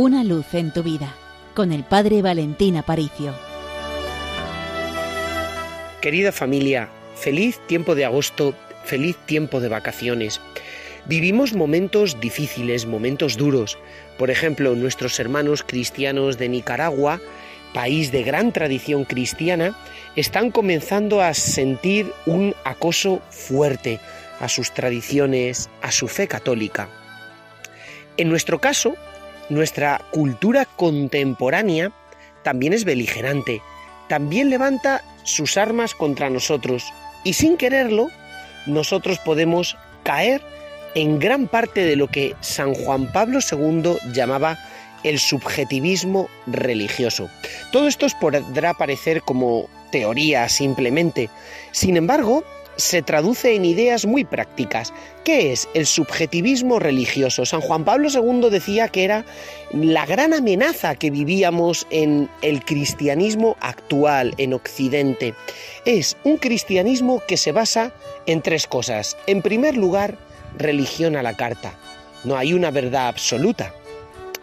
Una luz en tu vida con el Padre Valentín Aparicio. Querida familia, feliz tiempo de agosto, feliz tiempo de vacaciones. Vivimos momentos difíciles, momentos duros. Por ejemplo, nuestros hermanos cristianos de Nicaragua, país de gran tradición cristiana, están comenzando a sentir un acoso fuerte a sus tradiciones, a su fe católica. En nuestro caso, nuestra cultura contemporánea también es beligerante, también levanta sus armas contra nosotros y sin quererlo, nosotros podemos caer en gran parte de lo que San Juan Pablo II llamaba el subjetivismo religioso. Todo esto podrá parecer como teoría simplemente. Sin embargo, se traduce en ideas muy prácticas. ¿Qué es el subjetivismo religioso? San Juan Pablo II decía que era la gran amenaza que vivíamos en el cristianismo actual en Occidente. Es un cristianismo que se basa en tres cosas. En primer lugar, religión a la carta. No hay una verdad absoluta.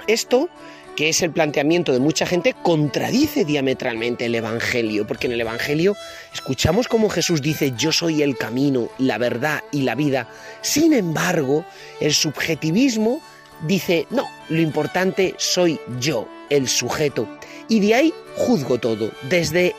Esto que es el planteamiento de mucha gente, contradice diametralmente el Evangelio, porque en el Evangelio escuchamos como Jesús dice, yo soy el camino, la verdad y la vida. Sin embargo, el subjetivismo dice, no, lo importante soy yo, el sujeto. Y de ahí juzgo todo, desde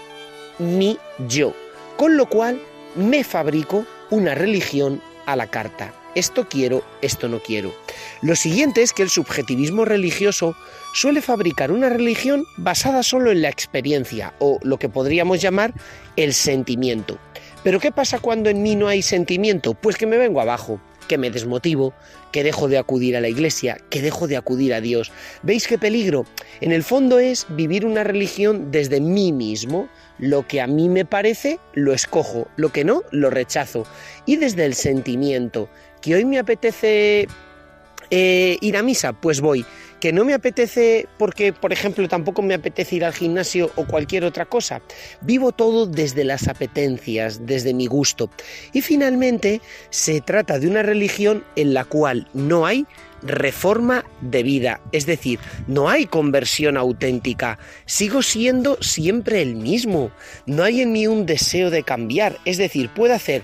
mi yo. Con lo cual me fabrico una religión a la carta. Esto quiero, esto no quiero. Lo siguiente es que el subjetivismo religioso suele fabricar una religión basada solo en la experiencia o lo que podríamos llamar el sentimiento. Pero ¿qué pasa cuando en mí no hay sentimiento? Pues que me vengo abajo, que me desmotivo, que dejo de acudir a la iglesia, que dejo de acudir a Dios. ¿Veis qué peligro? En el fondo es vivir una religión desde mí mismo. Lo que a mí me parece, lo escojo, lo que no, lo rechazo. Y desde el sentimiento, que hoy me apetece eh, ir a misa, pues voy. Que no me apetece porque, por ejemplo, tampoco me apetece ir al gimnasio o cualquier otra cosa. Vivo todo desde las apetencias, desde mi gusto. Y finalmente se trata de una religión en la cual no hay reforma de vida, es decir, no hay conversión auténtica, sigo siendo siempre el mismo, no hay en mí un deseo de cambiar, es decir, puedo hacer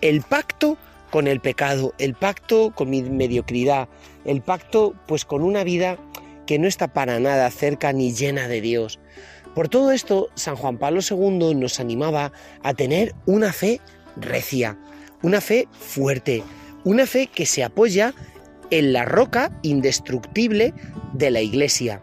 el pacto con el pecado, el pacto con mi mediocridad, el pacto pues con una vida que no está para nada cerca ni llena de Dios. Por todo esto, San Juan Pablo II nos animaba a tener una fe recia, una fe fuerte, una fe que se apoya en la roca indestructible de la iglesia.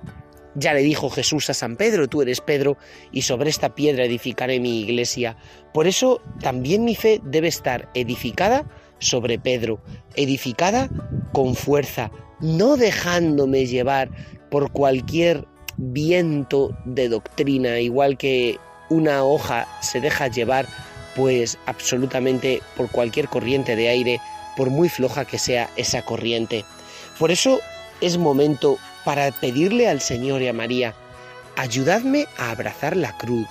Ya le dijo Jesús a San Pedro, tú eres Pedro, y sobre esta piedra edificaré mi iglesia. Por eso también mi fe debe estar edificada sobre Pedro, edificada con fuerza, no dejándome llevar por cualquier viento de doctrina, igual que una hoja se deja llevar pues absolutamente por cualquier corriente de aire, por muy floja que sea esa corriente. Por eso es momento para pedirle al Señor y a María, ayudadme a abrazar la cruz.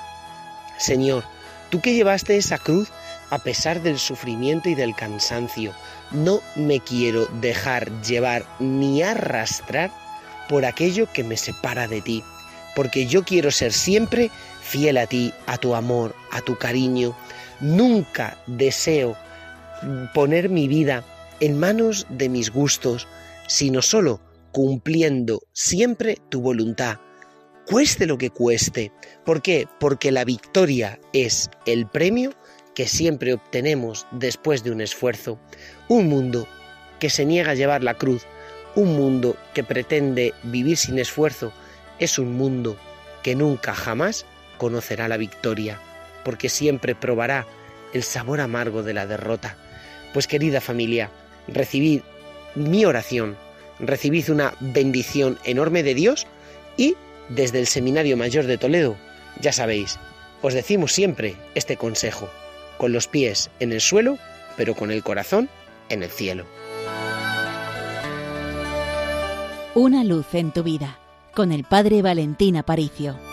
Señor, tú que llevaste esa cruz a pesar del sufrimiento y del cansancio. No me quiero dejar llevar ni arrastrar por aquello que me separa de ti, porque yo quiero ser siempre fiel a ti, a tu amor, a tu cariño. Nunca deseo poner mi vida en manos de mis gustos, sino solo cumpliendo siempre tu voluntad, cueste lo que cueste. ¿Por qué? Porque la victoria es el premio que siempre obtenemos después de un esfuerzo, un mundo que se niega a llevar la cruz, un mundo que pretende vivir sin esfuerzo, es un mundo que nunca jamás conocerá la victoria, porque siempre probará el sabor amargo de la derrota. Pues querida familia, recibid mi oración, recibid una bendición enorme de Dios y desde el Seminario Mayor de Toledo, ya sabéis, os decimos siempre este consejo con los pies en el suelo, pero con el corazón en el cielo. Una luz en tu vida, con el Padre Valentín Aparicio.